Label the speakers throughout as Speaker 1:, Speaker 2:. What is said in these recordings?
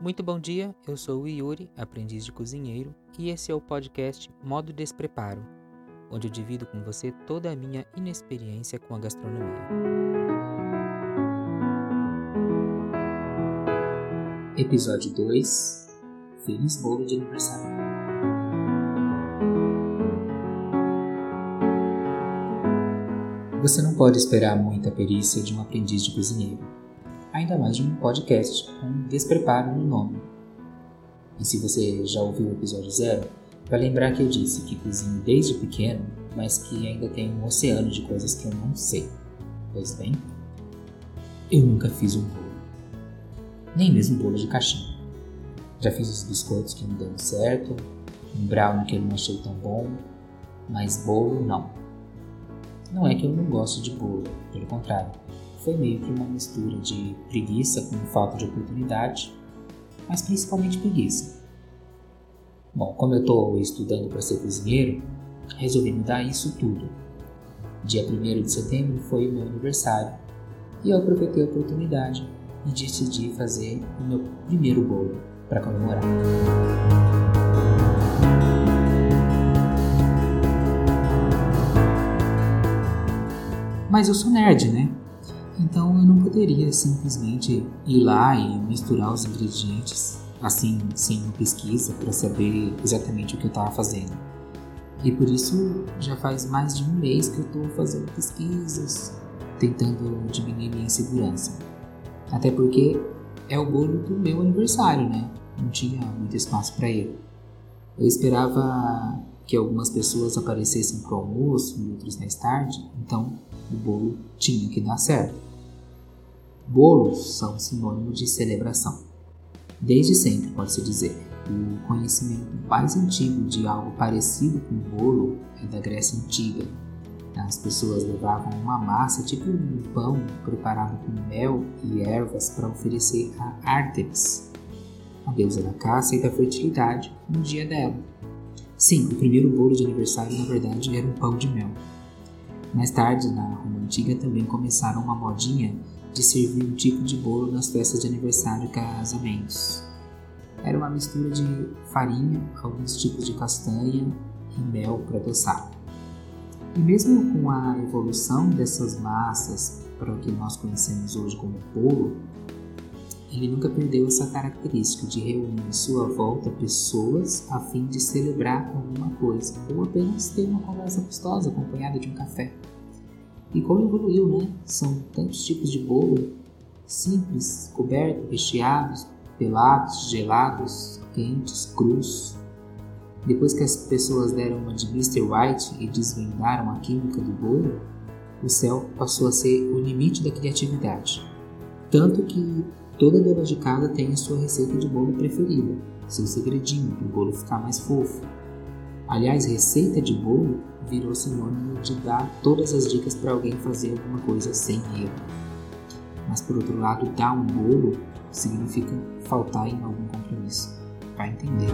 Speaker 1: Muito bom dia, eu sou o Yuri, aprendiz de cozinheiro, e esse é o podcast Modo Despreparo, onde eu divido com você toda a minha inexperiência com a gastronomia. Episódio 2 Feliz bolo de aniversário. Você não pode esperar muita perícia de um aprendiz de cozinheiro ainda mais de um podcast com despreparo no nome. E se você já ouviu o episódio zero, vai lembrar que eu disse que cozinho desde pequeno, mas que ainda tem um oceano de coisas que eu não sei. Pois bem, eu nunca fiz um bolo. Nem mesmo bolo de caixinha. Já fiz os biscoitos que não deram certo, um brownie que eu não achei tão bom, mas bolo não. Não é que eu não gosto de bolo, pelo contrário foi meio que uma mistura de preguiça com falta de oportunidade, mas principalmente preguiça. Bom, como eu estou estudando para ser cozinheiro, resolvi mudar isso tudo. Dia 1 de setembro foi o meu aniversário e eu aproveitei a oportunidade e decidi fazer o meu primeiro bolo para comemorar. Mas eu sou nerd, né? Então eu não poderia simplesmente ir lá e misturar os ingredientes assim, sem uma pesquisa, para saber exatamente o que eu estava fazendo. E por isso já faz mais de um mês que eu estou fazendo pesquisas, tentando diminuir minha insegurança. Até porque é o bolo do meu aniversário, né? Não tinha muito espaço para ele. Eu esperava que algumas pessoas aparecessem para o almoço e outros mais tarde, então o bolo tinha que dar certo. Bolos são sinônimo de celebração. Desde sempre, pode-se dizer, o conhecimento mais antigo de algo parecido com bolo é da Grécia Antiga. As pessoas levavam uma massa, tipo um pão, preparado com mel e ervas para oferecer a Ártemis, a deusa da caça e da fertilidade, no dia dela. Sim, o primeiro bolo de aniversário, na verdade, era um pão de mel. Mais tarde, na Roma Antiga, também começaram uma modinha de servir um tipo de bolo nas festas de aniversário e casamentos. Era uma mistura de farinha, alguns tipos de castanha e mel para adoçar. E mesmo com a evolução dessas massas para o que nós conhecemos hoje como bolo, ele nunca perdeu essa característica de reunir em sua volta pessoas a fim de celebrar alguma coisa ou apenas ter uma conversa gostosa acompanhada de um café. E como evoluiu, né? São tantos tipos de bolo, simples, cobertos, recheados, pelados, gelados, quentes, crus. Depois que as pessoas deram uma de Mr. White e desvendaram a química do bolo, o céu passou a ser o limite da criatividade. Tanto que toda dona de casa tem a sua receita de bolo preferida, seu segredinho para o bolo ficar mais fofo. Aliás, receita de bolo virou sinônimo de dar todas as dicas para alguém fazer alguma coisa sem erro. Mas por outro lado, dar um bolo significa faltar em algum compromisso. Vai entender.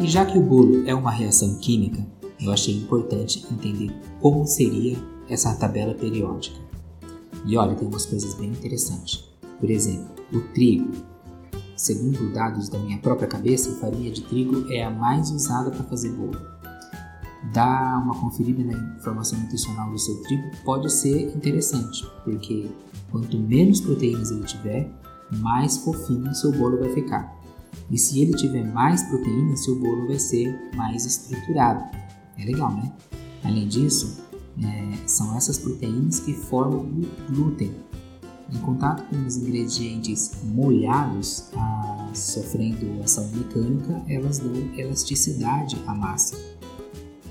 Speaker 1: E já que o bolo é uma reação química, eu achei importante entender como seria essa tabela periódica. E olha, tem umas coisas bem interessantes. Por exemplo, o trigo. Segundo dados da minha própria cabeça, a farinha de trigo é a mais usada para fazer bolo. Dar uma conferida na informação nutricional do seu trigo pode ser interessante, porque quanto menos proteínas ele tiver, mais fofinho seu bolo vai ficar. E se ele tiver mais proteínas, seu bolo vai ser mais estruturado. É legal, né? Além disso, é, são essas proteínas que formam o glúten. Em contato com os ingredientes molhados, a, sofrendo ação mecânica, elas dão elasticidade à massa.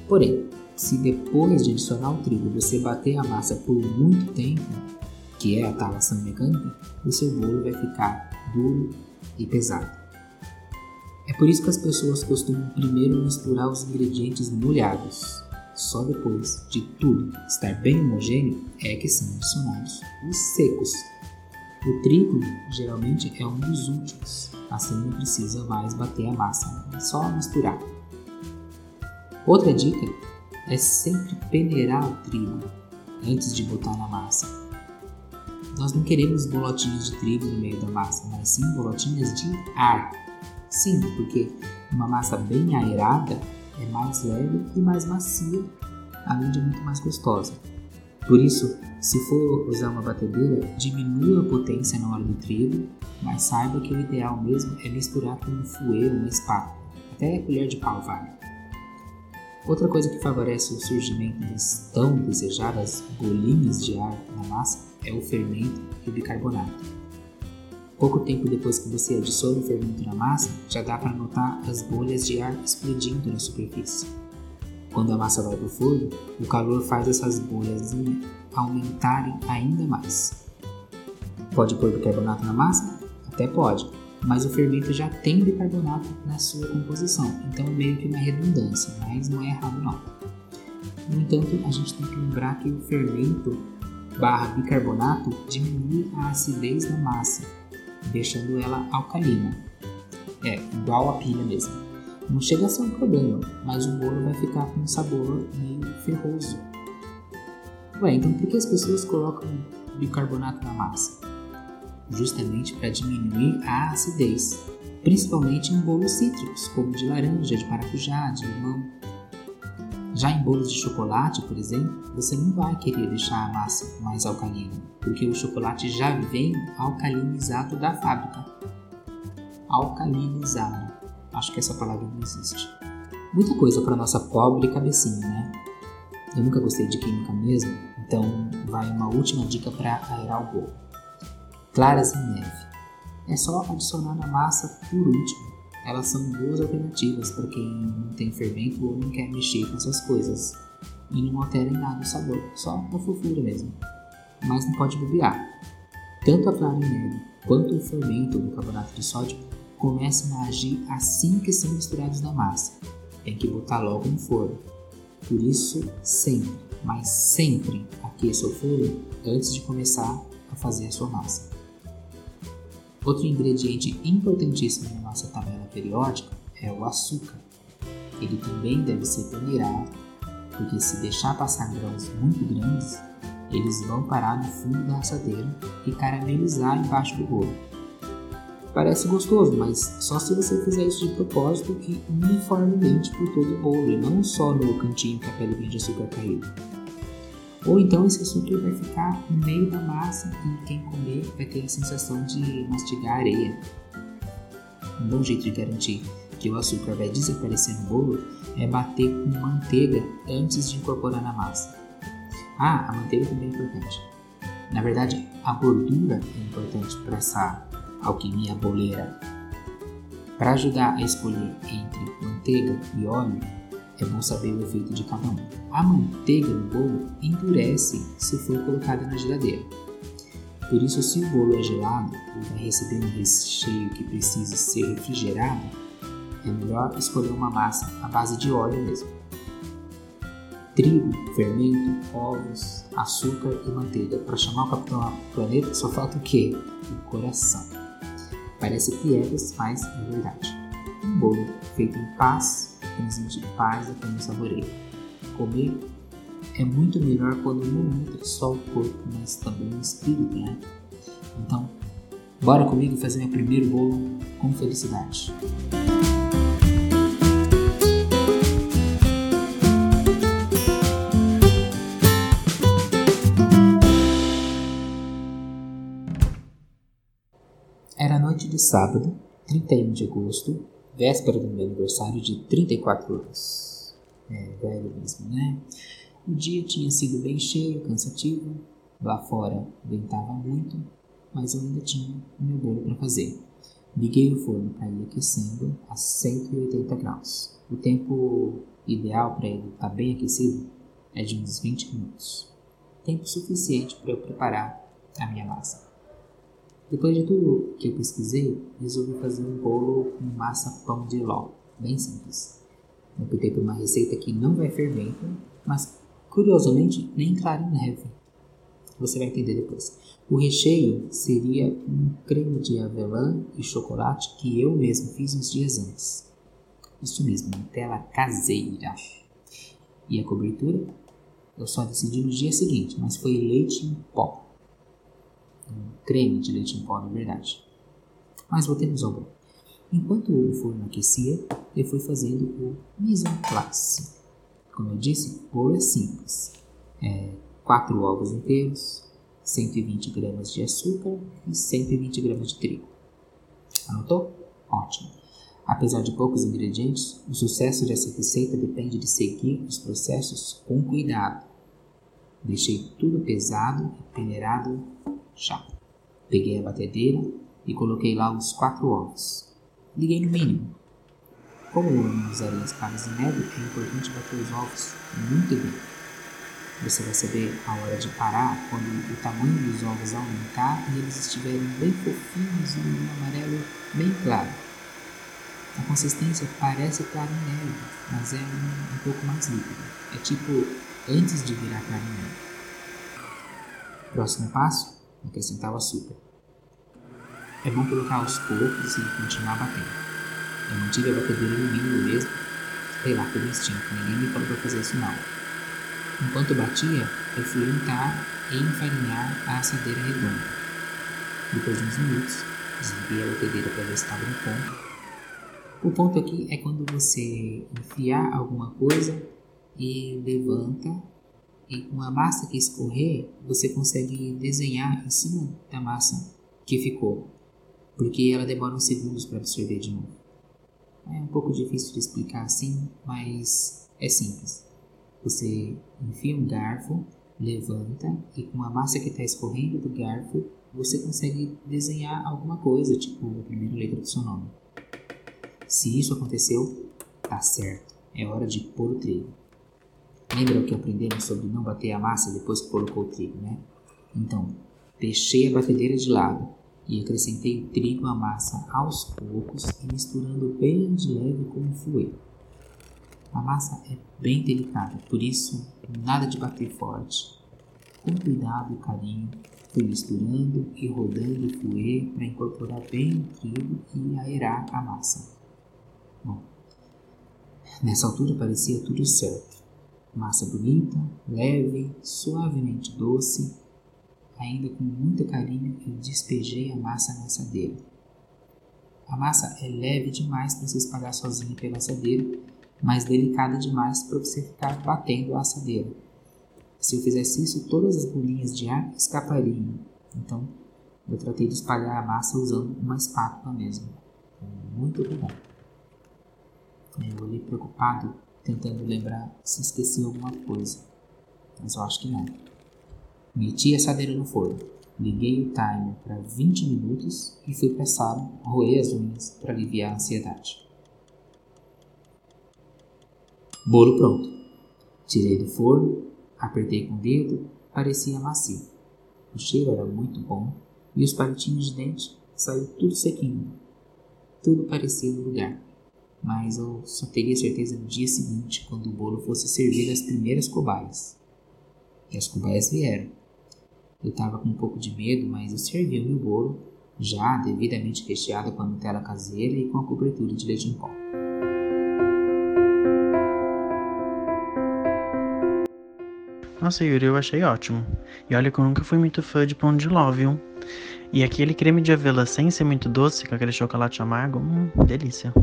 Speaker 1: Porém, se depois de adicionar o trigo você bater a massa por muito tempo, que é a tal ação mecânica, o seu bolo vai ficar duro e pesado. É por isso que as pessoas costumam primeiro misturar os ingredientes molhados, só depois de tudo estar bem homogêneo é que são adicionados os secos. O trigo geralmente é um dos últimos, assim não precisa mais bater a massa, é só misturar. Outra dica é sempre peneirar o trigo antes de botar na massa. Nós não queremos bolotinhas de trigo no meio da massa, mas sim bolotinhas de ar. Sim, porque uma massa bem aerada é mais leve e mais macia, além de muito mais gostosa. Por isso, se for usar uma batedeira, diminua a potência na hora do trigo, mas saiba que o ideal mesmo é misturar com um fouet ou uma espátula, até a colher de pau vale. Outra coisa que favorece o surgimento das tão desejadas bolinhas de ar na massa é o fermento e o bicarbonato. Pouco tempo depois que você adiciona o fermento na massa, já dá para notar as bolhas de ar explodindo na superfície. Quando a massa vai para o forno, o calor faz essas bolhas aumentarem ainda mais. Pode pôr bicarbonato na massa? Até pode, mas o fermento já tem bicarbonato na sua composição, então é meio que uma redundância, mas não é errado não. No entanto, a gente tem que lembrar que o fermento barra bicarbonato diminui a acidez da massa, deixando ela alcalina. É, igual a pilha mesmo. Não chega a ser um problema, mas o bolo vai ficar com um sabor meio ferroso. Ué, então por que as pessoas colocam bicarbonato na massa? Justamente para diminuir a acidez, principalmente em bolos cítricos, como de laranja, de maracujá, de limão. Já em bolos de chocolate, por exemplo, você não vai querer deixar a massa mais alcalina, porque o chocolate já vem alcalinizado da fábrica. Alcalinizado. Acho que essa palavra não existe. Muita coisa para nossa pobre cabecinha, né? Eu nunca gostei de química mesmo, então vai uma última dica para aerar o bolo. Claras em neve. É só adicionar na massa por último. Elas são boas alternativas para quem não tem fermento ou não quer mexer com essas coisas. E não altera em nada o sabor, só a fofura mesmo. Mas não pode bobear. Tanto a clara neve quanto o fermento do carbonato de sódio começam a agir assim que são misturados na massa. Tem que botar logo no forno. Por isso, sempre, mas sempre aqueça o forno antes de começar a fazer a sua massa. Outro ingrediente importantíssimo na nossa tabela periódica é o açúcar. Ele também deve ser peneirado, porque se deixar passar grãos muito grandes, eles vão parar no fundo da assadeira e caramelizar embaixo do bolo. Parece gostoso, mas só se você fizer isso de propósito e uniformemente por todo o bolo, e não só no cantinho que a pele de açúcar caído. Ou então esse açúcar vai ficar no meio da massa e quem comer vai ter a sensação de mastigar areia. Um bom jeito de garantir que o açúcar vai desaparecer no bolo é bater com manteiga antes de incorporar na massa. Ah, a manteiga também é importante. Na verdade, a gordura é importante para essa alquimia boleira. Para ajudar a escolher entre manteiga e óleo, é bom saber o efeito de cada um. A manteiga no bolo endurece se for colocada na geladeira. Por isso, se o bolo é gelado ou vai receber um recheio que precise ser refrigerado, é melhor escolher uma massa à base de óleo mesmo. Trigo, fermento, ovos, açúcar e manteiga. Para chamar o Capitão Planeta só falta o quê? O coração. Parece piegas, mas é verdade. Um bolo feito em paz transmite paz a quem saboreia. Comer é muito melhor quando não nutre só o corpo, mas também o espírito, né? Então, bora comigo fazer meu primeiro bolo com felicidade. noite de sábado, 31 de agosto, véspera do meu aniversário de 34 anos. É, velho mesmo, né? O dia tinha sido bem cheio, cansativo. Lá fora ventava muito, mas eu ainda tinha o meu bolo para fazer. Liguei o forno para ir aquecendo a 180 graus. O tempo ideal para ele estar tá bem aquecido é de uns 20 minutos. Tempo suficiente para eu preparar a minha massa. Depois de tudo que eu pesquisei, resolvi fazer um bolo com massa pão de ló, bem simples. Optei por uma receita que não vai fermento, mas curiosamente nem clara em neve. Você vai entender depois. O recheio seria um creme de avelã e chocolate que eu mesmo fiz uns dias antes. Isso mesmo, Nutella caseira. e a cobertura, eu só decidi no dia seguinte, mas foi leite em pó. Um creme de leite em pó, na verdade. Mas voltemos ao bolo. Enquanto o forno aquecia, eu fui fazendo o mise en place. Como eu disse, o bolo é simples. É, 4 ovos inteiros, 120 gramas de açúcar e 120 gramas de trigo. Anotou? Ótimo. Apesar de poucos ingredientes, o sucesso dessa receita depende de seguir os processos com cuidado. Deixei tudo pesado e peneirado já. Peguei a batedeira e coloquei lá os quatro ovos. Liguei no mínimo. Como eu não usaria escalas de neve, é importante bater os ovos muito bem. Você vai saber a hora de parar quando o tamanho dos ovos aumentar e eles estiverem bem fofinhos e um amarelo bem claro. A consistência parece neve, mas é um, um pouco mais líquida. É tipo antes de virar neve. Próximo passo: acrescentar o açúcar. É bom colocar aos poucos e continuar batendo. Eu mantive a batedeira no mínimo mesmo, sei lá, por instinto, ninguém me falou para fazer isso não. Enquanto batia, eu fui untar e enfarinhar a assadeira redonda. Depois de uns minutos, desliguei a batedeira para ver se estava no ponto o ponto aqui é quando você enfiar alguma coisa e levanta e com a massa que escorrer, você consegue desenhar em cima da massa que ficou, porque ela demora uns segundos para absorver de novo. É um pouco difícil de explicar assim, mas é simples. Você enfia um garfo, levanta e com a massa que está escorrendo do garfo, você consegue desenhar alguma coisa, tipo a primeira letra do seu nome. Se isso aconteceu, tá certo. É hora de pôr o trigo. Lembra o que aprendemos sobre não bater a massa depois que colocou o trigo, né? Então, deixei a batedeira de lado e acrescentei o trigo à massa aos poucos e misturando bem de leve com o fouet. A massa é bem delicada, por isso nada de bater forte. Com cuidado e carinho, fui misturando e rodando o fouet para incorporar bem o trigo e aerar a massa. Bom, nessa altura parecia tudo certo. Massa bonita, leve, suavemente doce. Ainda com muito carinho, eu despejei a massa na assadeira. A massa é leve demais para se espalhar sozinha pela assadeira, mas delicada demais para você ficar batendo a assadeira. Se eu fizesse isso, todas as bolinhas de ar escapariam. Então, eu tratei de espalhar a massa usando uma espátula mesmo. Muito bom. Eu olhei preocupado, tentando lembrar se esqueci alguma coisa. Mas eu acho que não. Meti a assadeira no forno, liguei o timer para 20 minutos e fui para a sala as unhas para aliviar a ansiedade. Bolo pronto. Tirei do forno, apertei com o dedo, parecia macio. O cheiro era muito bom e os palitinhos de dente saíram tudo sequinho. Tudo parecia no lugar mas eu só teria certeza no dia seguinte, quando o bolo fosse servido às primeiras cobaias. E as cobaias vieram. Eu estava com um pouco de medo, mas eu servi o meu bolo, já devidamente recheado com a Nutella caseira e com a cobertura de leite em pó.
Speaker 2: Nossa, Yuri, eu achei ótimo. E olha que eu nunca fui muito fã de pão de ló, viu? E aquele creme de avelã sem ser muito doce, com aquele chocolate amargo, hum, delícia.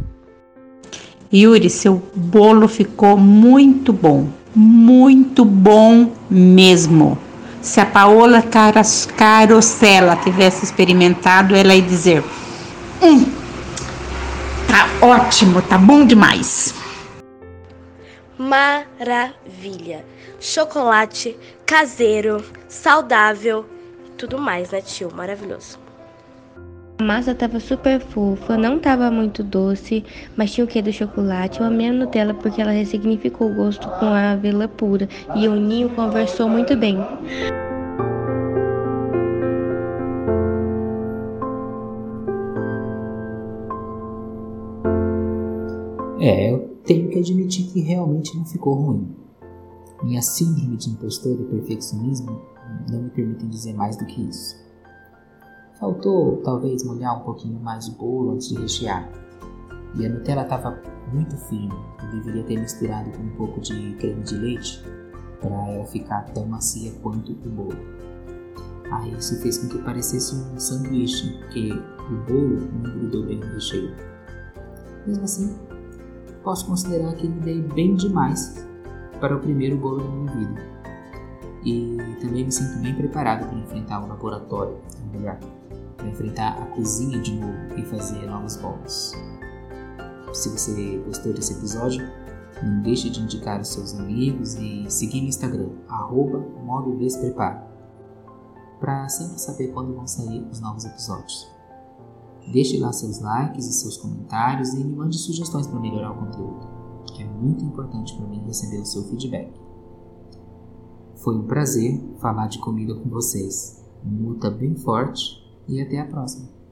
Speaker 3: Yuri, seu bolo ficou muito bom, muito bom mesmo. Se a Paola Carosella tivesse experimentado, ela ia dizer: hum, tá ótimo, tá bom demais.
Speaker 4: Maravilha! Chocolate caseiro, saudável e tudo mais, né, tio? Maravilhoso.
Speaker 5: A massa estava super fofa, não estava muito doce, mas tinha o que do chocolate. Eu amei a Nutella porque ela ressignificou o gosto com a avelã pura e o ninho conversou muito bem.
Speaker 1: É, eu tenho que admitir que realmente não ficou ruim. Minha síndrome de impostor e perfeccionismo não me permitem dizer mais do que isso. Faltou talvez molhar um pouquinho mais o bolo antes de rechear. e a Nutella estava muito fina. Eu deveria ter misturado com um pouco de creme de leite para ela ficar tão macia quanto o bolo. Aí isso fez com que parecesse um sanduíche, porque o bolo não grudou bem no recheio. Mesmo assim, posso considerar que me dei bem demais para o primeiro bolo da minha vida. E também me sinto bem preparado para enfrentar o laboratório, ou melhor, para enfrentar a cozinha de novo e fazer novos bolos. Se você gostou desse episódio, não deixe de indicar os seus amigos e seguir no Instagram, arroba despreparo, para sempre saber quando vão sair os novos episódios. Deixe lá seus likes e seus comentários e me mande sugestões para melhorar o conteúdo. É muito importante para mim receber o seu feedback. Foi um prazer falar de comida com vocês. Muta bem forte e até a próxima.